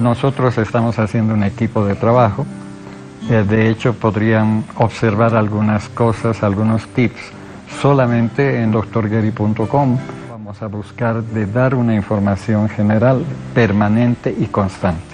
Nosotros estamos haciendo un equipo de trabajo. Eh, de hecho, podrían observar algunas cosas, algunos tips solamente en doctorgeri.com. Vamos a buscar de dar una información general, permanente y constante.